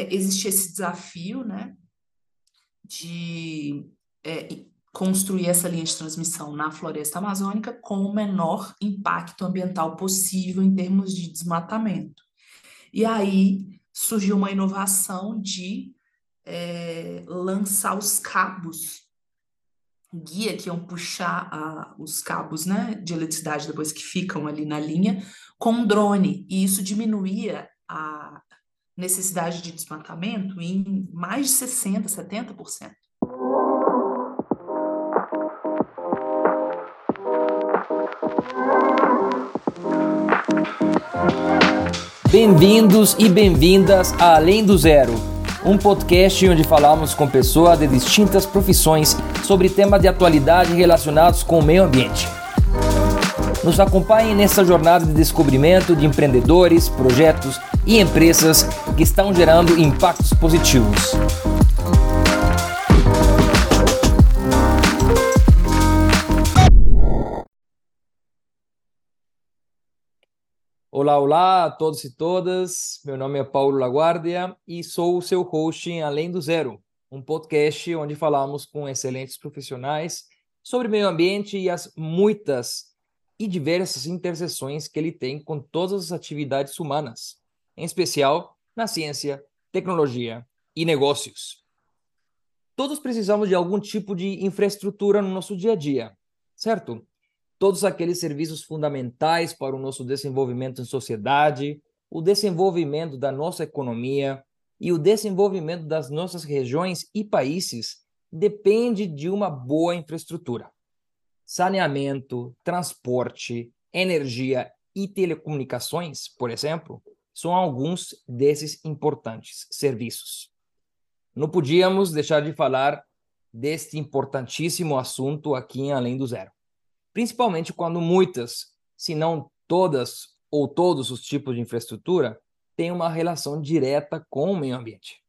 é, existe esse desafio, né, de é, construir essa linha de transmissão na floresta amazônica com o menor impacto ambiental possível em termos de desmatamento. E aí surgiu uma inovação de é, lançar os cabos guia que iam puxar a, os cabos né, de eletricidade depois que ficam ali na linha com um drone e isso diminuía a necessidade de desmatamento em mais de 60%, 70%. Bem-vindos e bem-vindas a Além do Zero, um podcast onde falamos com pessoas de distintas profissões sobre temas de atualidade relacionados com o meio ambiente. Nos acompanhe nessa jornada de descobrimento de empreendedores, projetos e empresas que estão gerando impactos positivos. Olá, olá a todos e todas. Meu nome é Paulo Laguardia e sou o seu host em Além do Zero, um podcast onde falamos com excelentes profissionais sobre meio ambiente e as muitas e diversas interseções que ele tem com todas as atividades humanas, em especial na ciência, tecnologia e negócios. Todos precisamos de algum tipo de infraestrutura no nosso dia a dia, certo? todos aqueles serviços fundamentais para o nosso desenvolvimento em sociedade, o desenvolvimento da nossa economia e o desenvolvimento das nossas regiões e países depende de uma boa infraestrutura. Saneamento, transporte, energia e telecomunicações, por exemplo, são alguns desses importantes serviços. Não podíamos deixar de falar deste importantíssimo assunto aqui em Além do Zero principalmente quando muitas, se não todas ou todos os tipos de infraestrutura têm uma relação direta com o meio ambiente.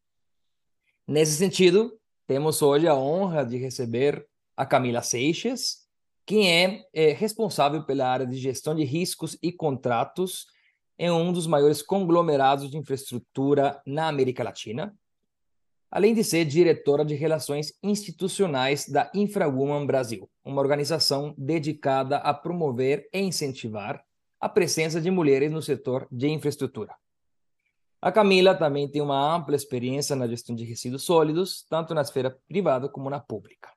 Nesse sentido, temos hoje a honra de receber a Camila Seixas, quem é, é responsável pela área de gestão de riscos e contratos em um dos maiores conglomerados de infraestrutura na América Latina, além de ser diretora de Relações Institucionais da InfraWoman Brasil, uma organização dedicada a promover e incentivar a presença de mulheres no setor de infraestrutura. A Camila também tem uma ampla experiência na gestão de resíduos sólidos, tanto na esfera privada como na pública.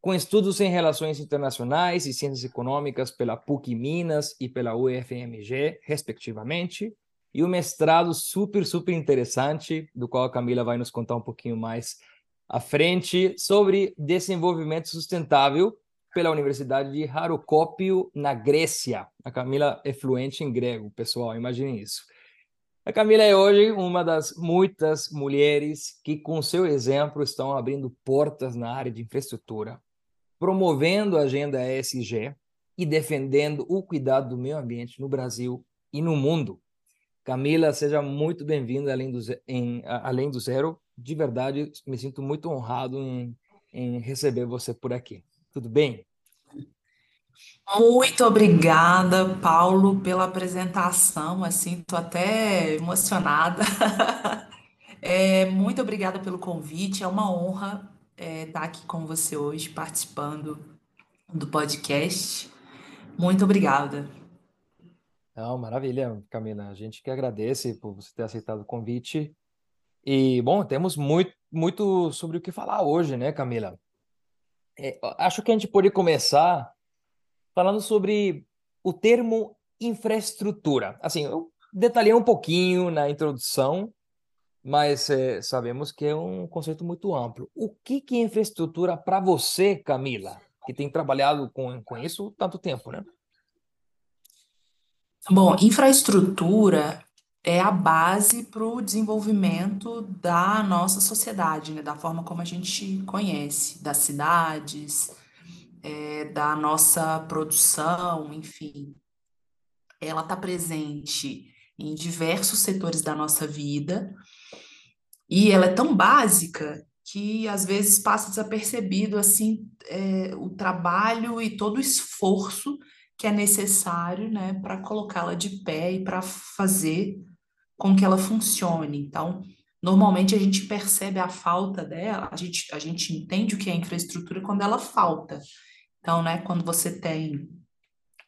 Com estudos em relações internacionais e ciências econômicas pela PUC Minas e pela UFMG, respectivamente, e o mestrado super, super interessante, do qual a Camila vai nos contar um pouquinho mais à frente, sobre desenvolvimento sustentável pela Universidade de Harokópio, na Grécia. A Camila é fluente em grego, pessoal, imaginem isso. A Camila é hoje uma das muitas mulheres que, com seu exemplo, estão abrindo portas na área de infraestrutura, promovendo a agenda ESG e defendendo o cuidado do meio ambiente no Brasil e no mundo. Camila, seja muito bem-vinda além, do, em, além do Zero. De verdade, me sinto muito honrado em, em receber você por aqui. Tudo bem? Muito obrigada, Paulo, pela apresentação. Assim, estou até emocionada. É, muito obrigada pelo convite. É uma honra é, estar aqui com você hoje, participando do podcast. Muito obrigada. Não, maravilha, Camila. A gente que agradece por você ter aceitado o convite. E, bom, temos muito, muito sobre o que falar hoje, né, Camila? É, acho que a gente pode começar falando sobre o termo infraestrutura. Assim, eu detalhei um pouquinho na introdução, mas é, sabemos que é um conceito muito amplo. O que, que é infraestrutura para você, Camila, que tem trabalhado com, com isso tanto tempo, né? Bom, infraestrutura é a base para o desenvolvimento da nossa sociedade, né? Da forma como a gente conhece, das cidades, é, da nossa produção, enfim. Ela está presente em diversos setores da nossa vida e ela é tão básica que às vezes passa desapercebido assim é, o trabalho e todo o esforço que é necessário né, para colocá-la de pé e para fazer com que ela funcione. Então, Normalmente a gente percebe a falta dela, a gente, a gente entende o que é infraestrutura quando ela falta. Então, né, quando você tem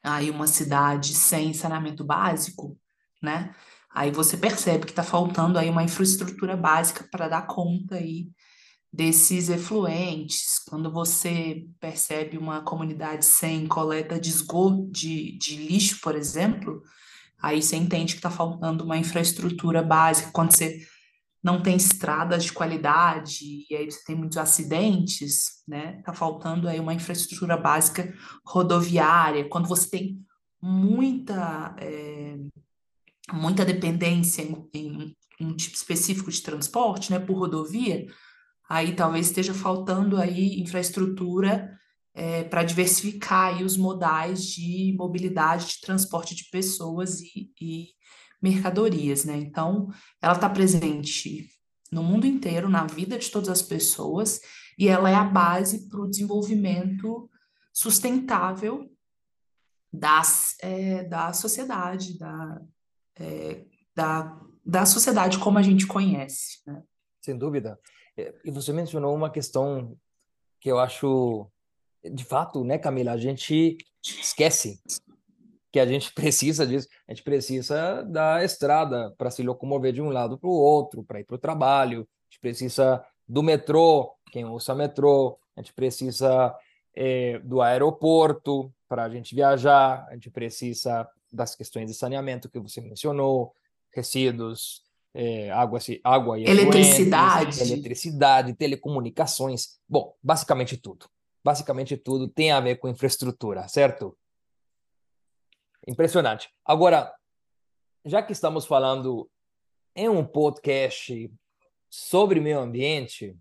aí uma cidade sem saneamento básico, né, aí você percebe que está faltando aí uma infraestrutura básica para dar conta aí desses efluentes, quando você percebe uma comunidade sem coleta de esgoto, de, de lixo, por exemplo, aí você entende que está faltando uma infraestrutura básica. Quando você não tem estradas de qualidade e aí você tem muitos acidentes, né? Tá faltando aí uma infraestrutura básica rodoviária. Quando você tem muita é, muita dependência em, em, um tipo específico de transporte, né, por rodovia, aí talvez esteja faltando aí infraestrutura é, para diversificar aí os modais de mobilidade, de transporte de pessoas e, e mercadorias, né? Então, ela está presente no mundo inteiro, na vida de todas as pessoas, e ela é a base para o desenvolvimento sustentável das, é, da sociedade, da, é, da, da sociedade como a gente conhece. Né? Sem dúvida. É, e você mencionou uma questão que eu acho, de fato, né, Camila, a gente esquece que a gente precisa disso. A gente precisa da estrada para se locomover de um lado para o outro, para ir para o trabalho. A gente precisa do metrô, quem usa metrô. A gente precisa é, do aeroporto para a gente viajar. A gente precisa das questões de saneamento que você mencionou, resíduos, é, água, água e eletricidade, eletricidade, telecomunicações. Bom, basicamente tudo. Basicamente tudo tem a ver com infraestrutura, certo? Impressionante. Agora, já que estamos falando em um podcast sobre meio ambiente,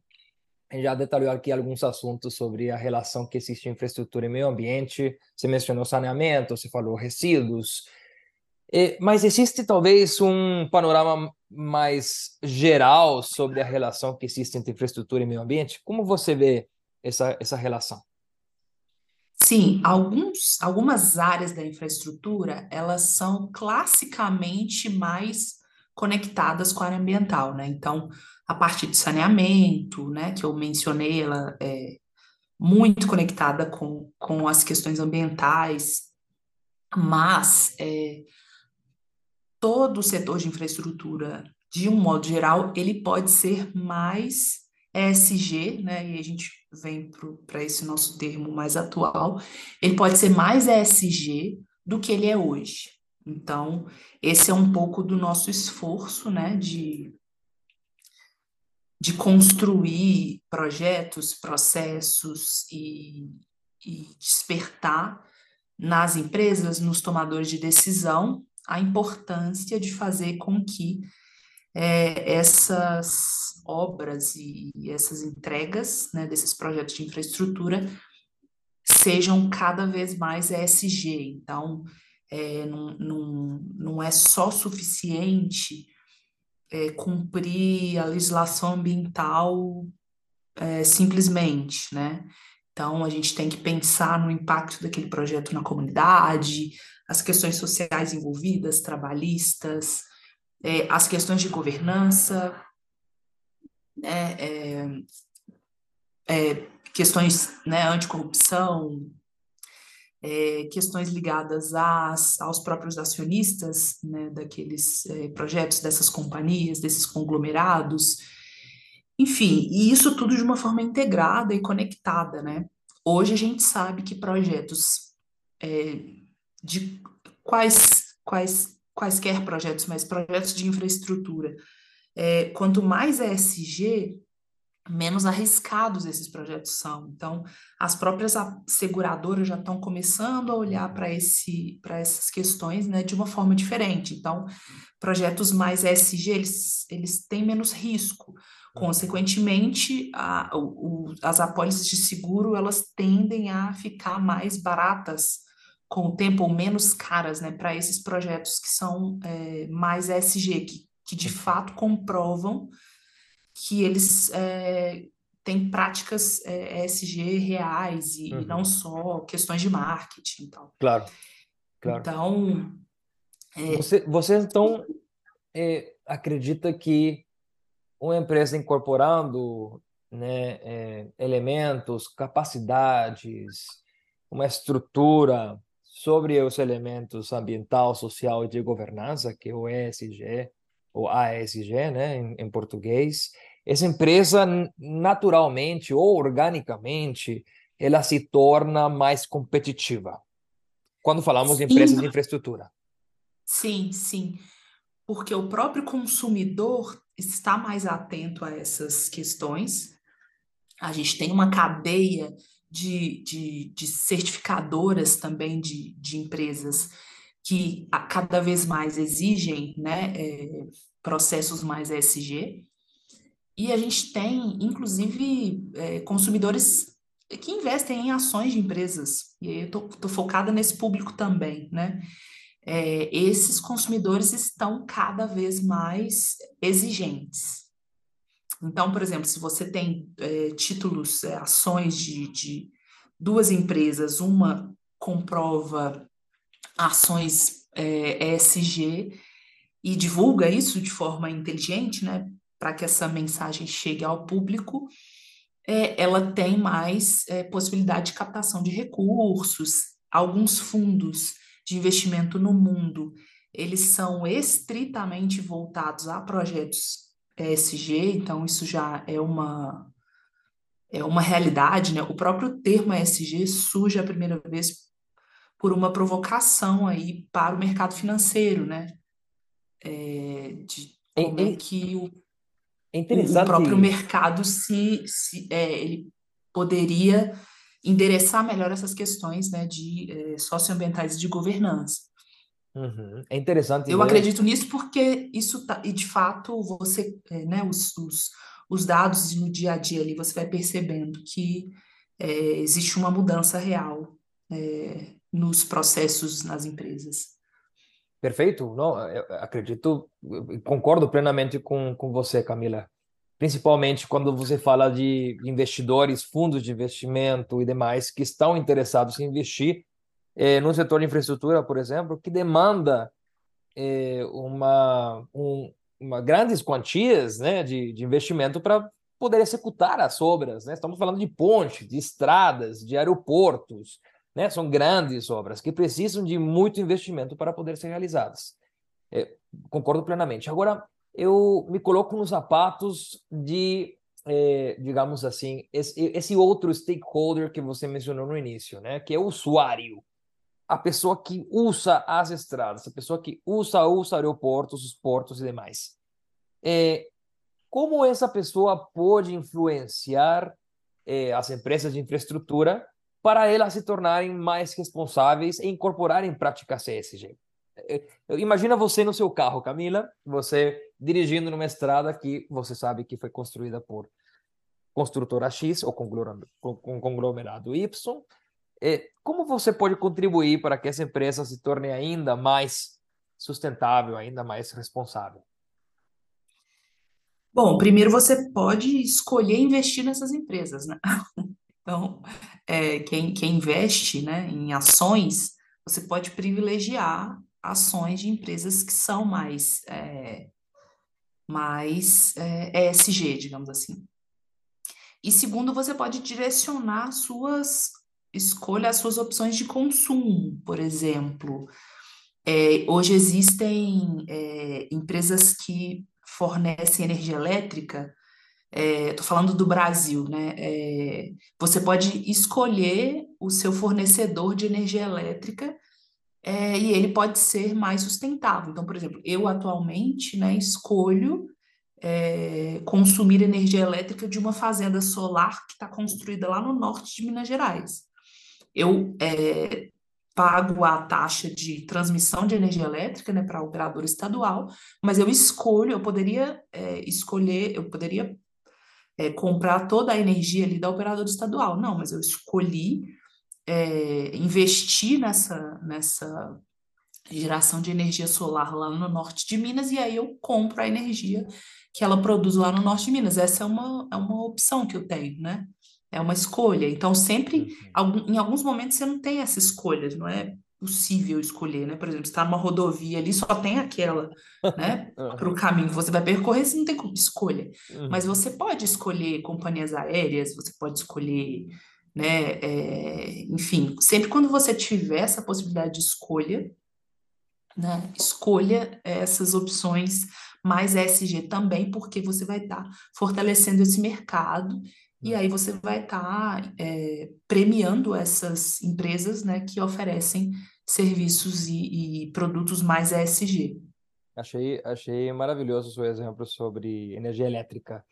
já detalhou aqui alguns assuntos sobre a relação que existe em infraestrutura e meio ambiente. Você mencionou saneamento, você falou resíduos. Mas existe talvez um panorama mais geral sobre a relação que existe entre infraestrutura e meio ambiente? Como você vê essa, essa relação? Sim, alguns, algumas áreas da infraestrutura, elas são classicamente mais conectadas com a área ambiental, né? Então, a parte de saneamento, né, que eu mencionei, ela é muito conectada com, com as questões ambientais, mas é, todo o setor de infraestrutura, de um modo geral, ele pode ser mais ESG, né, e a gente vem para esse nosso termo mais atual, ele pode ser mais ESG do que ele é hoje. Então, esse é um pouco do nosso esforço, né, de, de construir projetos, processos e, e despertar nas empresas, nos tomadores de decisão, a importância de fazer com que é, essas obras e, e essas entregas né, desses projetos de infraestrutura sejam cada vez mais ESG. Então, é, não, não, não é só suficiente é, cumprir a legislação ambiental é, simplesmente, né? Então, a gente tem que pensar no impacto daquele projeto na comunidade, as questões sociais envolvidas, trabalhistas, é, as questões de governança, né, é, é, questões né, anticorrupção, é, questões ligadas às, aos próprios acionistas né, daqueles é, projetos, dessas companhias, desses conglomerados, enfim, e isso tudo de uma forma integrada e conectada, né? Hoje a gente sabe que projetos é, de quais, quais quaisquer projetos, mas projetos de infraestrutura. É, quanto mais ESG, menos arriscados esses projetos são. Então, as próprias seguradoras já estão começando a olhar para esse, para essas questões, né, de uma forma diferente. Então, projetos mais ESG, eles, eles têm menos risco. Consequentemente, a, o, as apólices de seguro, elas tendem a ficar mais baratas com o tempo ou menos caras, né, para esses projetos que são é, mais ESG, que, que de fato comprovam que eles é, têm práticas é, ESG reais e uhum. não só questões de marketing e tal. Claro, claro. Então... É você, você, então, é, acredita que uma empresa incorporando né, é, elementos, capacidades, uma estrutura sobre os elementos ambiental, social e de governança, que é o ESG, ou ASG, né, em, em português, essa empresa naturalmente ou organicamente ela se torna mais competitiva. Quando falamos sim. de empresas de infraestrutura. Sim, sim. Porque o próprio consumidor está mais atento a essas questões. A gente tem uma cadeia de, de, de certificadoras também de, de empresas que cada vez mais exigem né, é, processos mais ESG. E a gente tem, inclusive, é, consumidores que investem em ações de empresas. E aí eu estou focada nesse público também, né? É, esses consumidores estão cada vez mais exigentes. Então, por exemplo, se você tem é, títulos, é, ações de, de duas empresas, uma comprova ações é, ESG e divulga isso de forma inteligente, né, para que essa mensagem chegue ao público, é, ela tem mais é, possibilidade de captação de recursos. Alguns fundos de investimento no mundo, eles são estritamente voltados a projetos ESG, então isso já é uma é uma realidade, né? O próprio termo ESG surge a primeira vez por uma provocação aí para o mercado financeiro, né? É, de como é, é que o, é o próprio mercado se, se é, ele poderia endereçar melhor essas questões né, de é, socioambientais e de governança. Uhum. É interessante. Eu acredito nisso porque isso tá, e de fato você, é, né, os, os, os, dados no dia a dia ali, você vai percebendo que é, existe uma mudança real é, nos processos nas empresas. Perfeito, não, acredito, concordo plenamente com, com você, Camila principalmente quando você fala de investidores, fundos de investimento e demais que estão interessados em investir é, no setor de infraestrutura, por exemplo, que demanda é, uma, um, uma grandes quantias né, de, de investimento para poder executar as obras. Né? Estamos falando de pontes, de estradas, de aeroportos, né? são grandes obras que precisam de muito investimento para poder ser realizadas. É, concordo plenamente. Agora, eu me coloco nos sapatos de, é, digamos assim, esse, esse, outro stakeholder que você mencionou no início, né? Que é o usuário. A pessoa que usa as estradas, a pessoa que usa os aeroportos, os portos e demais. É, como essa pessoa pode influenciar é, as empresas de infraestrutura para elas se tornarem mais responsáveis e incorporarem práticas ESG? Imagina você no seu carro, Camila, você dirigindo numa estrada que você sabe que foi construída por construtora X ou conglomerado Y. Como você pode contribuir para que essa empresa se torne ainda mais sustentável, ainda mais responsável? Bom, primeiro você pode escolher investir nessas empresas, né? Então, é, quem, quem investe né, em ações, você pode privilegiar ações de empresas que são mais, é, mais é, ESG, digamos assim. E segundo, você pode direcionar suas escolhas, suas opções de consumo, por exemplo. É, hoje existem é, empresas que fornecem energia elétrica, estou é, falando do Brasil, né? É, você pode escolher o seu fornecedor de energia elétrica é, e ele pode ser mais sustentável. Então, por exemplo, eu atualmente né, escolho é, consumir energia elétrica de uma fazenda solar que está construída lá no norte de Minas Gerais. Eu é, pago a taxa de transmissão de energia elétrica né, para a operadora estadual, mas eu escolho, eu poderia é, escolher, eu poderia é, comprar toda a energia ali da operadora estadual. Não, mas eu escolhi é, investir nessa, nessa geração de energia solar lá no norte de Minas e aí eu compro a energia que ela produz lá no norte de Minas. Essa é uma, é uma opção que eu tenho, né? É uma escolha. Então, sempre, uhum. em alguns momentos, você não tem essa escolha, não é? Possível escolher, né? Por exemplo, está numa rodovia ali, só tem aquela, né? Para o caminho que você vai percorrer, você não tem escolha. Mas Uhum. você pode escolher companhias aéreas, você pode escolher, né? é, enfim, sempre quando você tiver essa possibilidade de escolha, né? Escolha essas opções mais ESG também, porque você vai estar fortalecendo esse mercado e Uhum. aí você vai estar é, premiando essas empresas, né, que oferecem serviços e, e produtos mais ESG. Achei, achei maravilhoso o seu exemplo sobre energia elétrica,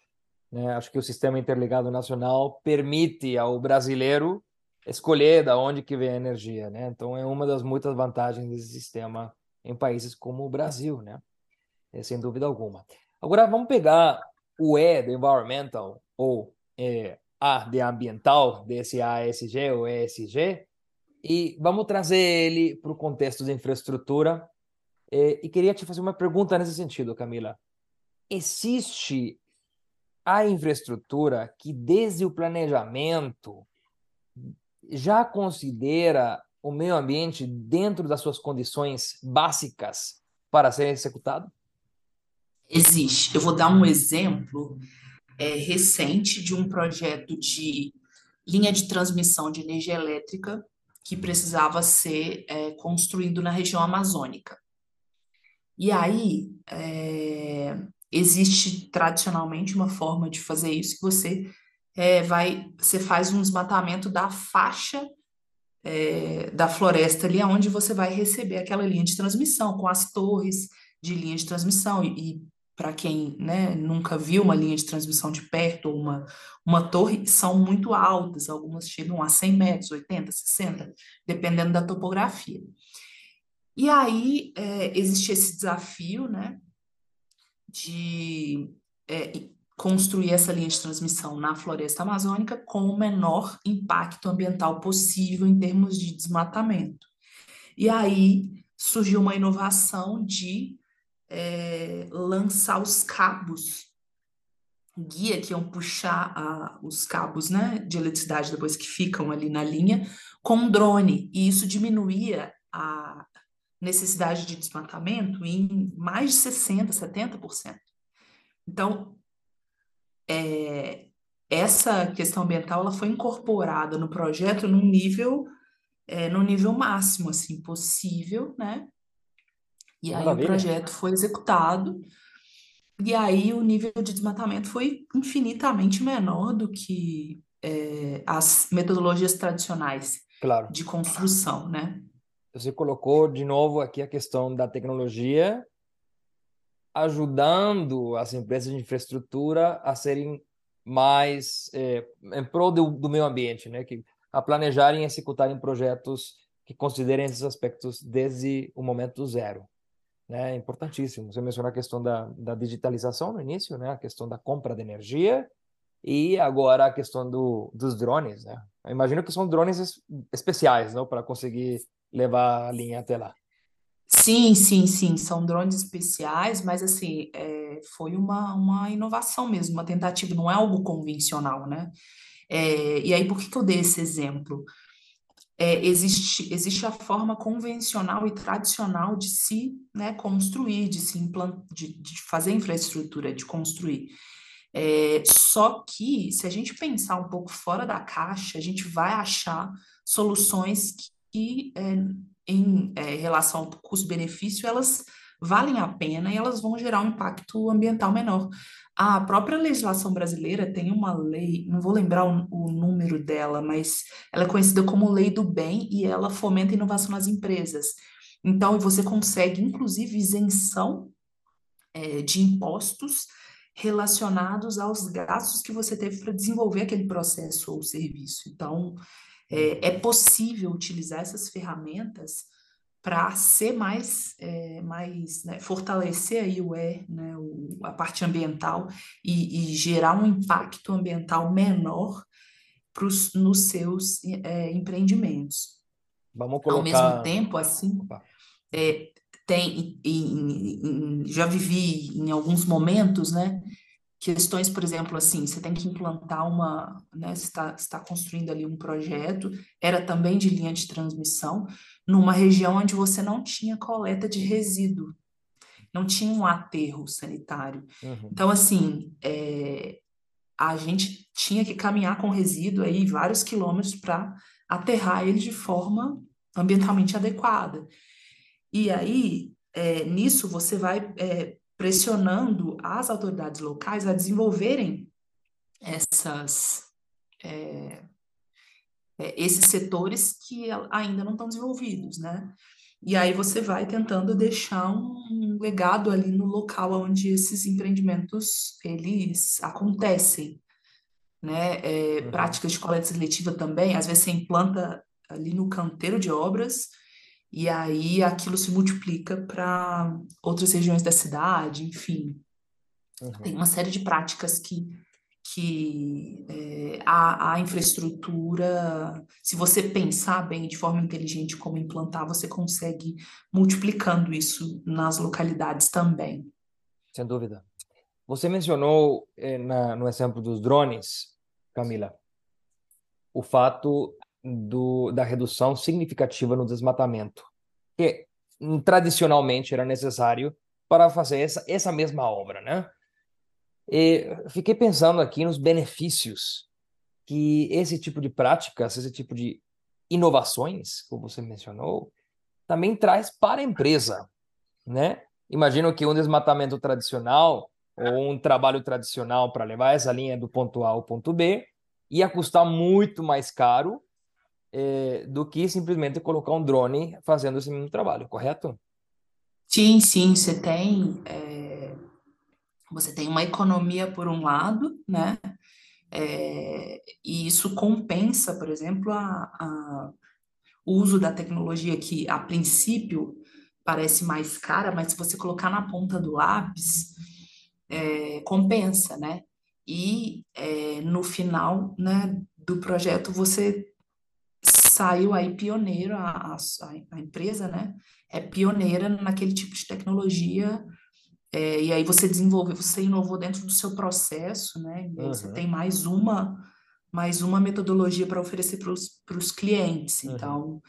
né? Acho que o Sistema Interligado Nacional permite ao brasileiro escolher da onde que vem a energia, né? Então é uma das muitas vantagens desse sistema em países como o Brasil, né? É, sem dúvida alguma. Agora vamos pegar o E de environmental ou é, A de ambiental, desse ASG ou ESG, e vamos trazer ele para o contexto de infraestrutura. É, e queria te fazer uma pergunta nesse sentido, Camila. Existe a infraestrutura que, desde o planejamento, já considera o meio ambiente dentro das suas condições básicas para ser executado? Existe. Eu vou dar um exemplo é, recente de um projeto de linha de transmissão de energia elétrica que precisava ser é, construído na região amazônica. E aí, é, existe tradicionalmente uma forma de fazer isso que você é, vai, você faz um desmatamento da faixa é, da floresta ali, onde você vai receber aquela linha de transmissão com as torres de linha de transmissão e, e para quem né, nunca viu uma linha de transmissão de perto ou uma, uma torre, são muito altas, algumas chegam a 100 metros, 80, 60, dependendo da topografia. E aí é, existe esse desafio né, de é, construir essa linha de transmissão na floresta amazônica com o menor impacto ambiental possível em termos de desmatamento. E aí surgiu uma inovação de é, lançar os cabos guia que iam puxar a, os cabos né, de eletricidade depois que ficam ali na linha com um drone e isso diminuía a necessidade de desmatamento em mais de 60%, 70%. Então, é, essa questão ambiental ela foi incorporada no projeto num nível, é, no nível máximo assim, possível, né? E aí o projeto foi executado, e aí o nível de desmatamento foi infinitamente menor do que é, as metodologias tradicionais claro. de construção, né? Você colocou de novo aqui a questão da tecnologia ajudando as empresas de infraestrutura a serem mais é, em prol do, do, meio ambiente, né? Que a planejarem e executarem projetos que considerem esses aspectos desde o momento zero, né? Importantíssimo. Você mencionou a questão da, da digitalização no início, né? A questão da compra de energia e agora a questão do, dos drones, né? Eu imagino que são drones especiais, não, para conseguir levar a linha até lá. Sim, sim, sim, são drones especiais, mas assim, é, foi uma, uma inovação mesmo, uma tentativa, não é algo convencional, né? É, e aí, por que, que eu dei esse exemplo? É, existe, existe a forma convencional e tradicional de se né, construir, de se implantar, de, de fazer infraestrutura, de construir. É, só que, se a gente pensar um pouco fora da caixa, a gente vai achar soluções que, que é, em é, relação ao custo-benefício, elas valem a pena e elas vão gerar um impacto ambiental menor. A própria legislação brasileira tem uma lei, não vou lembrar o, o, número dela, mas ela é conhecida como Lei do Bem e ela fomenta inovação nas empresas. Então, você consegue, inclusive, isenção é, de impostos relacionados aos gastos que você teve para desenvolver aquele processo ou serviço. Então, é, é possível utilizar essas ferramentas para ser mais, é, mais né, fortalecer aí o E, né, o, a parte ambiental e, e, gerar um impacto ambiental menor pros, nos seus é, empreendimentos. Vamos colocar... Ao mesmo tempo, assim, é, tem, em, em, já vivi em alguns momentos, né, questões, por exemplo, assim, você tem que implantar uma, né, você está, está construindo ali um projeto, era também de linha de transmissão, numa região onde você não tinha coleta de resíduo, não tinha um aterro sanitário. Uhum. Então, assim, é, a gente tinha que caminhar com resíduo aí vários quilômetros para aterrar ele de forma ambientalmente adequada. E aí, é, nisso, você vai é, pressionando as autoridades locais a desenvolverem essas, é, é, esses setores que ainda não estão desenvolvidos, né? E aí você vai tentando deixar um legado ali no local onde esses empreendimentos eles acontecem, né? É, uhum. Práticas de coleta seletiva também, às vezes você implanta ali no canteiro de obras e aí aquilo se multiplica para outras regiões da cidade, enfim. Uhum. Tem uma série de práticas que, que é, a, a infraestrutura, se você pensar bem de forma inteligente como implantar, você consegue multiplicando isso nas localidades também. Sem dúvida. Você mencionou eh, na, no exemplo dos drones, Camila, o fato do, da redução significativa no desmatamento, que hum, tradicionalmente era necessário para fazer essa, essa mesma obra, né? E fiquei pensando aqui nos benefícios que esse tipo de práticas, esse tipo de inovações, como você mencionou, também traz para a empresa, né? Imagino que um desmatamento tradicional ou um trabalho tradicional para levar essa linha do ponto A ao ponto B ia custar muito mais caro é, do que simplesmente colocar um drone fazendo esse mesmo trabalho, correto? Sim, sim, você tem é, você tem uma economia por um lado, né? É, e isso compensa, por exemplo, a, a, o uso da tecnologia que a princípio parece mais cara, mas se você colocar na ponta do lápis, é, compensa, né? E é, no final né, do projeto você saiu aí pioneiro, a, a, a empresa, né? É pioneira naquele tipo de tecnologia. É, e aí você desenvolveu, você inovou dentro do seu processo, né? E aí você Uhum. tem mais uma, mais uma metodologia para oferecer para os clientes. Uhum. Então,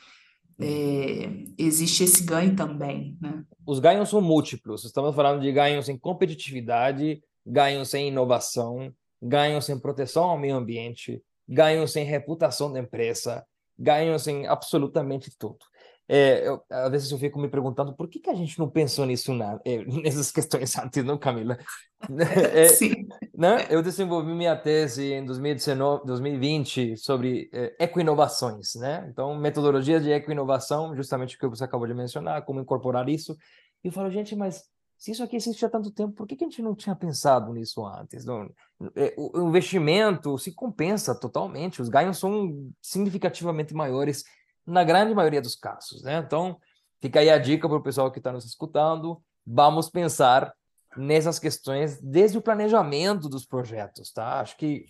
é, existe esse ganho também, né? Os ganhos são múltiplos. Estamos falando de ganhos em competitividade, ganhos em inovação, ganhos em proteção ao meio ambiente, ganhos em reputação da empresa, ganhos em absolutamente tudo. É, eu, às vezes eu fico me perguntando por que, que a gente não pensou nisso na, é, nessas questões antes, não, Camila? É, Sim. né? Eu desenvolvi minha tese em 2019, 2020 sobre é, ecoinovações, né? Então, metodologias de ecoinovação, justamente o que você acabou de mencionar, como incorporar isso. E eu falo, gente, mas se isso aqui existe há tanto tempo, por que, que a gente não tinha pensado nisso antes? Não, é, o, o investimento se compensa totalmente, os ganhos são significativamente maiores na grande maioria dos casos, né? Então, fica aí a dica para o pessoal que está nos escutando, vamos pensar nessas questões desde o planejamento dos projetos, tá? Acho que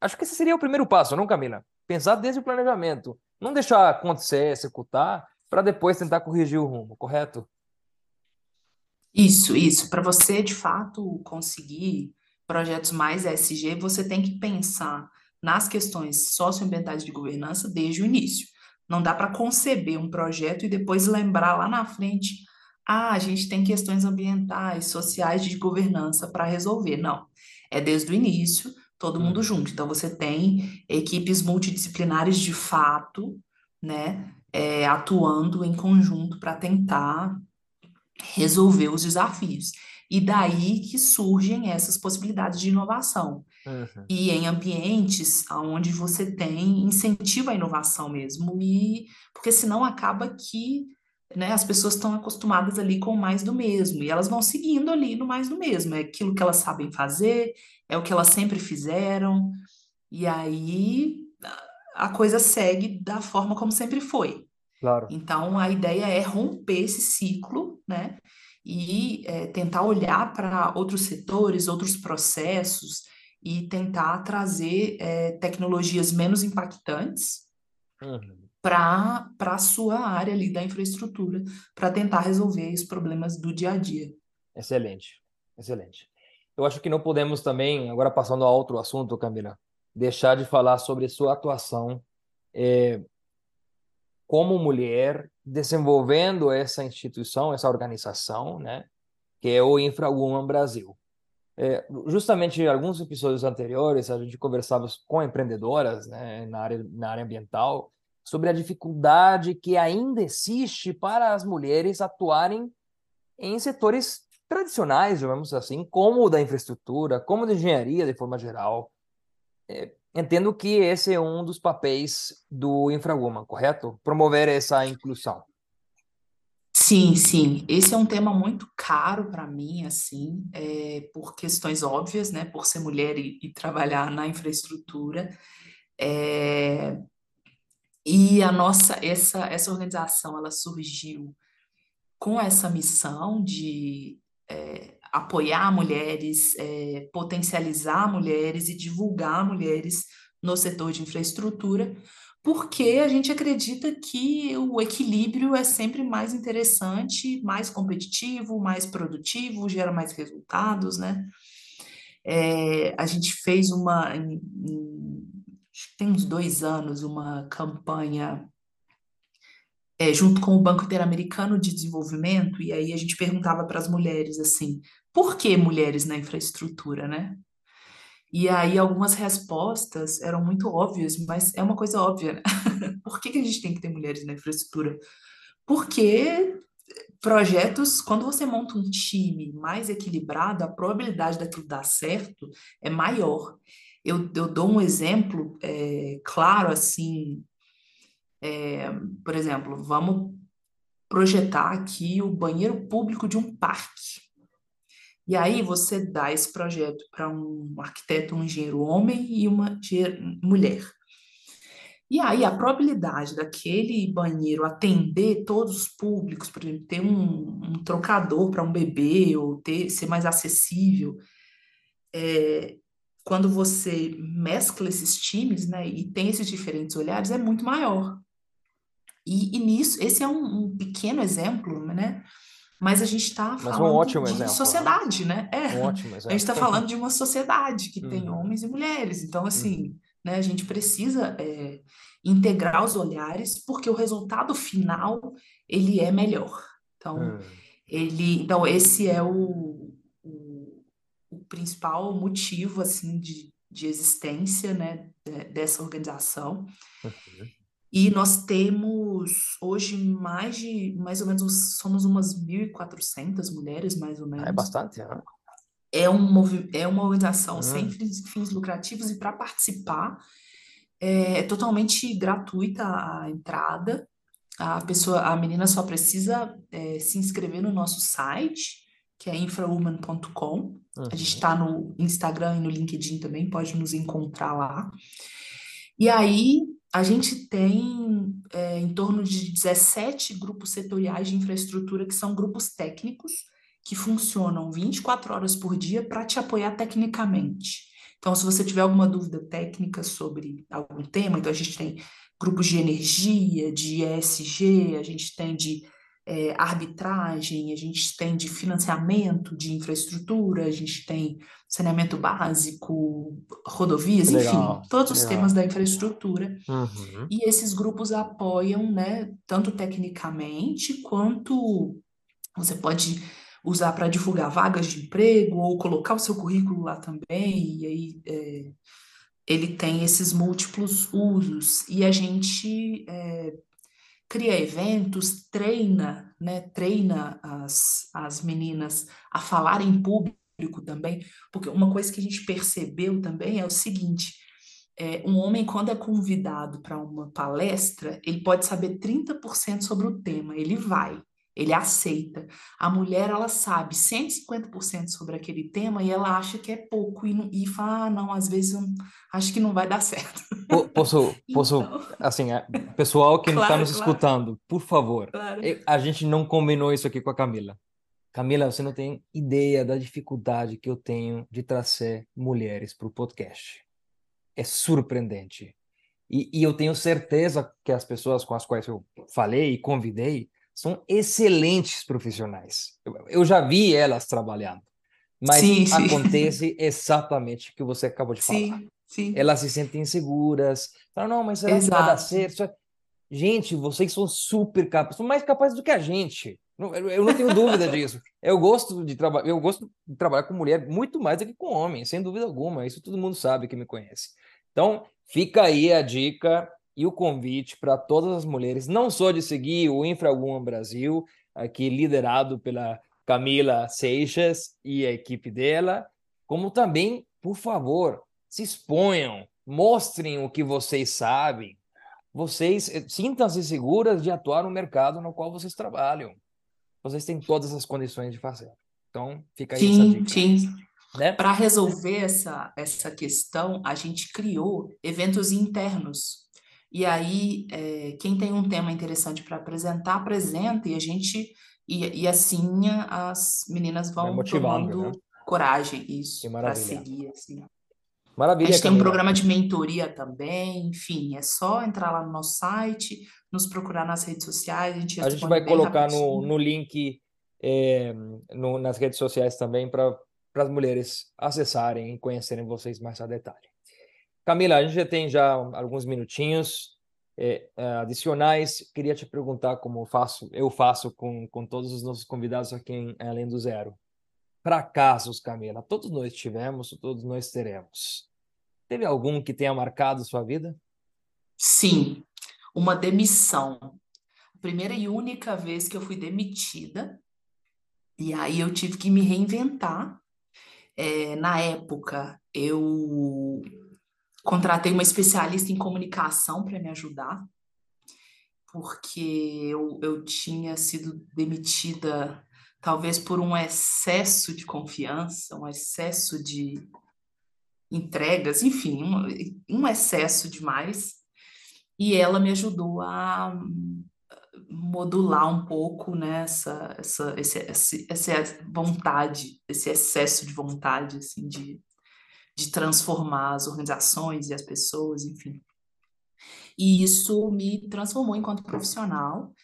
acho que esse seria o primeiro passo, não, Camila? Pensar desde o planejamento, não deixar acontecer, executar, para depois tentar corrigir o rumo, correto? Isso, isso. Para você, de fato, conseguir projetos mais ESG, você tem que pensar nas questões socioambientais de governança desde o início. Não dá para conceber um projeto e depois lembrar lá na frente, ah, a gente tem questões ambientais, sociais de governança para resolver. Não. É desde o início, todo mundo Uhum. junto. Então, você tem equipes multidisciplinares de fato, né, é, atuando em conjunto para tentar resolver os desafios. E daí que surgem essas possibilidades de inovação. Uhum. E em ambientes onde você tem incentivo à inovação mesmo, e porque senão acaba que né, as pessoas estão acostumadas ali com mais do mesmo, e elas vão seguindo ali no mais do mesmo, é aquilo que elas sabem fazer, é o que elas sempre fizeram, e aí a coisa segue da forma como sempre foi. Claro. Então a ideia é romper esse ciclo, né? E é, tentar olhar para outros setores, outros processos e tentar trazer é, tecnologias menos impactantes Uhum. para para a sua área ali da infraestrutura, para tentar resolver os problemas do dia a dia. Excelente, excelente. eu acho que não podemos também, agora passando a outro assunto, Camila, deixar de falar sobre sua atuação é, como mulher desenvolvendo essa instituição, essa organização, né, que é o InfraWoman Brasil. É, justamente em alguns episódios anteriores, a gente conversava com empreendedoras né, na, área, na área ambiental sobre a dificuldade que ainda existe para as mulheres atuarem em setores tradicionais, digamos assim, como o da infraestrutura, como da engenharia de forma geral. É, entendo que esse é um dos papéis do InfraWoman, correto? Promover essa inclusão. Sim, sim. Esse é um tema muito caro para mim, assim, é, por questões óbvias, né? Por ser mulher e, e trabalhar na infraestrutura. É, e a nossa, essa, essa organização, ela surgiu com essa missão de é, apoiar mulheres, é, potencializar mulheres e divulgar mulheres no setor de infraestrutura, porque a gente acredita que o equilíbrio é sempre mais interessante, mais competitivo, mais produtivo, gera mais resultados, né? É, a gente fez uma, em, em, tem uns dois anos, uma campanha é, junto com o Banco Interamericano de Desenvolvimento, e aí a gente perguntava para as mulheres assim, por que mulheres na infraestrutura, né? E aí algumas respostas eram muito óbvias, mas é uma coisa óbvia, né? Por que, que a gente tem que ter mulheres na infraestrutura? Porque projetos, quando você monta um time mais equilibrado, a probabilidade daquilo dar certo é maior. Eu, eu dou um exemplo é, claro, assim, é, por exemplo, vamos projetar aqui o banheiro público de um parque. E aí você dá esse projeto para um arquiteto, um engenheiro homem e uma mulher. E aí a probabilidade daquele banheiro atender todos os públicos, por exemplo, ter um, um trocador para um bebê ou ter ser mais acessível, é, quando você mescla esses times, né, e tem esses diferentes olhares, é muito maior. E, e nisso, esse é um, um, pequeno exemplo, né? Mas a gente está falando um de exemplo, né? sociedade, né? É. Um ótimo exemplo. A gente está falando de uma sociedade que uhum. tem homens e mulheres. Então, assim, uhum. né, a gente precisa é, integrar os olhares, porque o resultado final ele é melhor. Então, uhum. ele, então esse é o, o, o, principal motivo assim de, de existência, né, dessa organização. Uhum. E nós temos hoje mais de, mais ou menos, somos umas 1.400 mulheres, mais ou menos. É bastante, né? É, um, é uma organização hum. sem fins, lucrativos e para participar é, é, totalmente gratuita a entrada. A pessoa, a menina só precisa é, se inscrever no nosso site, que é infrawoman.com. Uhum. A gente está no Instagram e no LinkedIn também, pode nos encontrar lá. E aí a gente tem é, em torno de 17 grupos setoriais de infraestrutura que são grupos técnicos que funcionam 24 horas por dia para te apoiar tecnicamente. Então, se você tiver alguma dúvida técnica sobre algum tema, então a gente tem grupos de energia, de ESG, a gente tem de é, arbitragem, a gente tem de financiamento de infraestrutura, a gente tem saneamento básico, rodovias, legal, enfim, todos legal. os temas da infraestrutura. Uhum. E esses grupos apoiam, né, tanto tecnicamente quanto você pode usar para divulgar vagas de emprego ou colocar o seu currículo lá também, e aí é, ele tem esses múltiplos usos. E a gente é, cria eventos, treina, né, treina as, as meninas a falar em público também, porque uma coisa que a gente percebeu também é o seguinte, é, um homem, quando é convidado para uma palestra, ele pode saber 30% sobre o tema, ele vai ele aceita. A mulher, ela sabe 150% sobre aquele tema e ela acha que é pouco e, e fala, ah, não, às vezes eu acho que não vai dar certo. Posso, posso então... assim, pessoal que tá claro, está nos claro. escutando, por favor, claro. a gente não combinou isso aqui com a Camila. Camila, você não tem ideia da dificuldade que eu tenho de trazer mulheres para o podcast. É surpreendente. E, e eu tenho certeza que as pessoas com as quais eu falei e convidei são excelentes profissionais. Eu, já vi elas trabalhando. mas Sim, sim. acontece exatamente o que você acabou de falar. Sim. Elas se sentem inseguras, falam, não, mas será que vai dar Exato. certo? Gente, vocês são super capazes, são mais capazes do que a gente. Não- Eu eu não tenho dúvida disso. Eu gosto de trabalhar, eu gosto de trabalhar com mulher muito mais do que com homem, sem dúvida alguma. Isso todo mundo sabe que me conhece. Então, fica aí a dica e o convite para todas as mulheres, não só de seguir o InfraOne Brasil, aqui liderado pela Camila Seixas e a equipe dela, como também, por favor, se exponham, mostrem o que vocês sabem. Vocês eh, sintam-se seguras de atuar no mercado no qual vocês trabalham. Vocês têm todas as condições de fazer. Então, fica aí essa Sim, dica, sim. né? Para resolver essa, essa questão, a gente criou eventos internos. E aí, é, quem tem um tema interessante para apresentar, apresenta, e a gente, e, e assim as meninas vão motivando, tomando né? coragem, isso, para seguir, assim. A Maravilha, gente tem um Camila. programa de mentoria também, enfim, é só entrar lá no nosso site, nos procurar nas redes sociais, a gente A gente vai colocar no, no link eh, no- nas redes sociais também para as mulheres acessarem e conhecerem vocês mais a detalhe. Camila, a gente já tem já alguns minutinhos eh, eh, adicionais. Queria te perguntar como faço, eu faço com, com todos os nossos convidados aqui em Além do Zero. Fracassos, Camila, todos nós tivemos, todos nós teremos. Teve algum que tenha marcado sua vida? Sim, uma demissão. A primeira e única vez que eu fui demitida, e aí eu tive que me reinventar. É, na época, eu contratei uma especialista em comunicação para me ajudar, porque eu, eu tinha sido demitida talvez por um excesso de confiança, um excesso de entregas, enfim, um, um excesso demais. E ela me ajudou a modular um pouco né, essa, essa, esse, essa vontade, esse excesso de vontade, assim, de, de transformar as organizações e as pessoas, enfim. E isso me transformou enquanto profissional.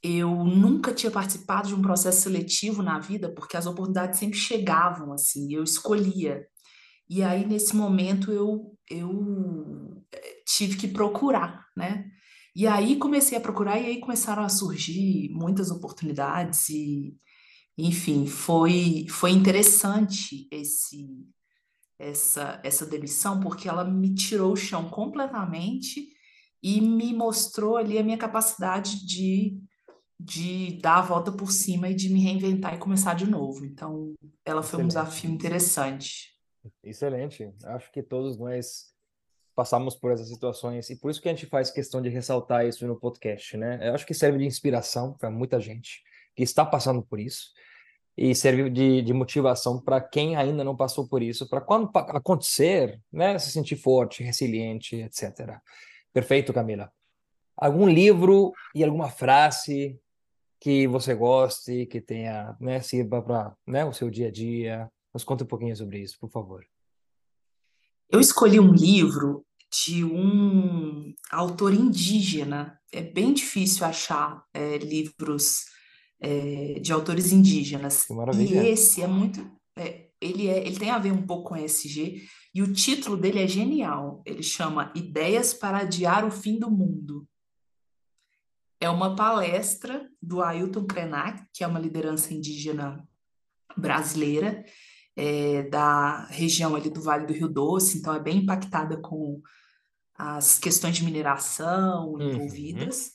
Eu nunca tinha participado de um processo seletivo na vida, porque as oportunidades sempre chegavam, assim, eu escolhia. E aí, nesse momento, eu, eu tive que procurar, né? E aí comecei a procurar, e aí começaram a surgir muitas oportunidades, e, enfim, foi, foi interessante esse, essa, essa demissão, porque ela me tirou o chão completamente e me mostrou ali a minha capacidade de, de dar a volta por cima e de me reinventar e começar de novo. Então, ela foi um Excelente. desafio interessante. Excelente. Acho que todos nós passamos por essas situações e por isso que a gente faz questão de ressaltar isso no podcast, né? Eu acho que serve de inspiração para muita gente que está passando por isso e serve de, de motivação para quem ainda não passou por isso, para quando acontecer, né, se sentir forte, resiliente, etc. Perfeito, Camila. Algum livro e alguma frase que você goste, que tenha, né, sirva para, né, o seu dia a dia? Nos conta um pouquinho sobre isso, por favor. Eu escolhi um livro de um autor indígena. É bem difícil achar é, livros é, de autores indígenas. E esse é muito. é, ele, é, ele tem a ver um pouco com ESG, e o título dele é genial. Ele chama Ideias para Adiar o Fim do Mundo. É uma palestra do Ailton Krenak, que é uma liderança indígena brasileira, é, da região ali do Vale do Rio Doce, então é bem impactada com as questões de mineração Uhum. envolvidas.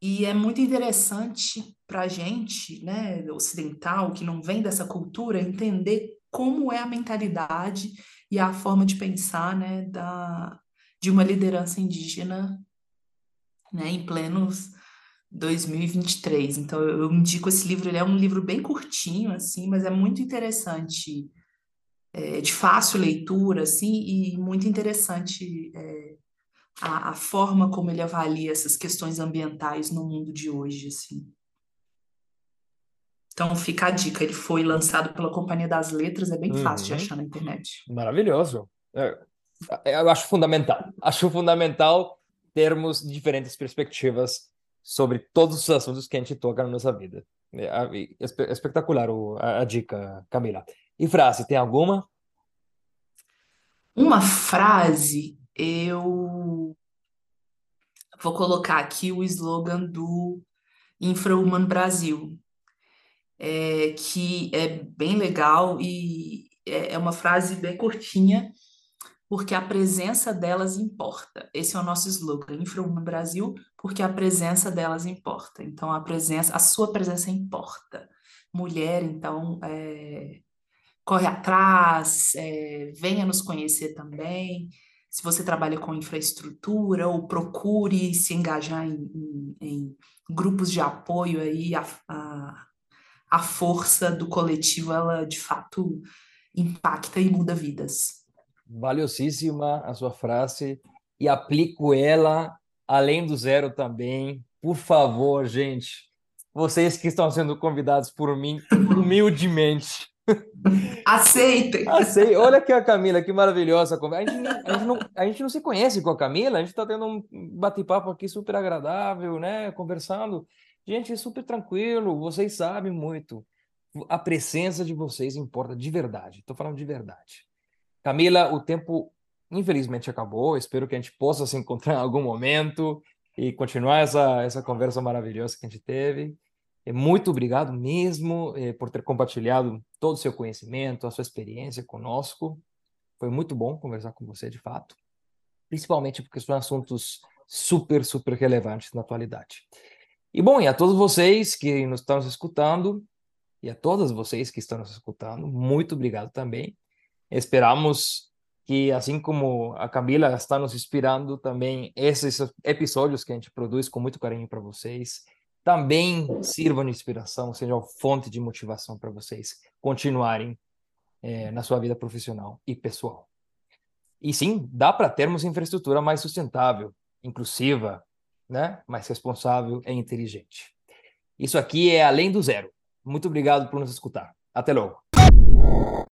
E é muito interessante para a gente, né, ocidental, que não vem dessa cultura, entender como é a mentalidade e a forma de pensar, né, da, de uma liderança indígena, né, em plenos 2023. Então, eu indico esse livro, ele é um livro bem curtinho, assim, mas é muito interessante, é, de fácil leitura, assim, e muito interessante, é, a, a forma como ele avalia essas questões ambientais no mundo de hoje, assim. Então, fica a dica, ele foi lançado pela Companhia das Letras, é bem fácil de Uhum. achar na internet. Maravilhoso. É, eu acho fundamental. Acho fundamental termos diferentes perspectivas sobre todos os assuntos que a gente toca na nossa vida. É, espetacular a dica, Camila. E frase, tem alguma? Uma frase, eu vou colocar aqui o slogan do Infrahuman Brasil, é, que é bem legal e é, é uma frase bem curtinha, porque a presença delas importa. Esse é o nosso slogan, Infrahuman Brasil, porque a presença delas importa. Então, a presença, a sua presença importa. Mulher, então, é, corre atrás, é, venha nos conhecer também. Se você trabalha com infraestrutura, ou procure se engajar em, em, em grupos de apoio aí, a, a força do coletivo, ela de fato impacta e muda vidas. Valiosíssima a sua frase e aplico ela além do zero também. Por favor, gente, vocês que estão sendo convidados por mim, humildemente, Aceitem. Aceitem. Olha aqui a Camila, que maravilhosa. A gente, a, gente não, a gente não se conhece com a Camila, a gente está tendo um bate-papo aqui super agradável, né? Conversando. Gente, super tranquilo, vocês sabem muito. A presença de vocês importa de verdade. Estou falando de verdade. Camila, o tempo infelizmente acabou. Espero que a gente possa se encontrar em algum momento e continuar essa, essa conversa maravilhosa que a gente teve. Muito obrigado mesmo é, por ter compartilhado todo o seu conhecimento, a sua experiência conosco. Foi muito bom conversar com você, de fato, principalmente porque são assuntos super, super relevantes na atualidade. E bom, e a todos vocês que nos estão escutando, e a todas vocês que estão nos escutando, muito obrigado também. Esperamos que, assim como a Camila está nos inspirando também, esses episódios que a gente produz com muito carinho para vocês, também sirvam de inspiração, sejam fonte de motivação para vocês continuarem é, na sua vida profissional e pessoal. E sim, dá para termos infraestrutura mais sustentável, inclusiva, né? mais responsável e inteligente. Isso aqui é além do zero. Muito obrigado por nos escutar. Até logo.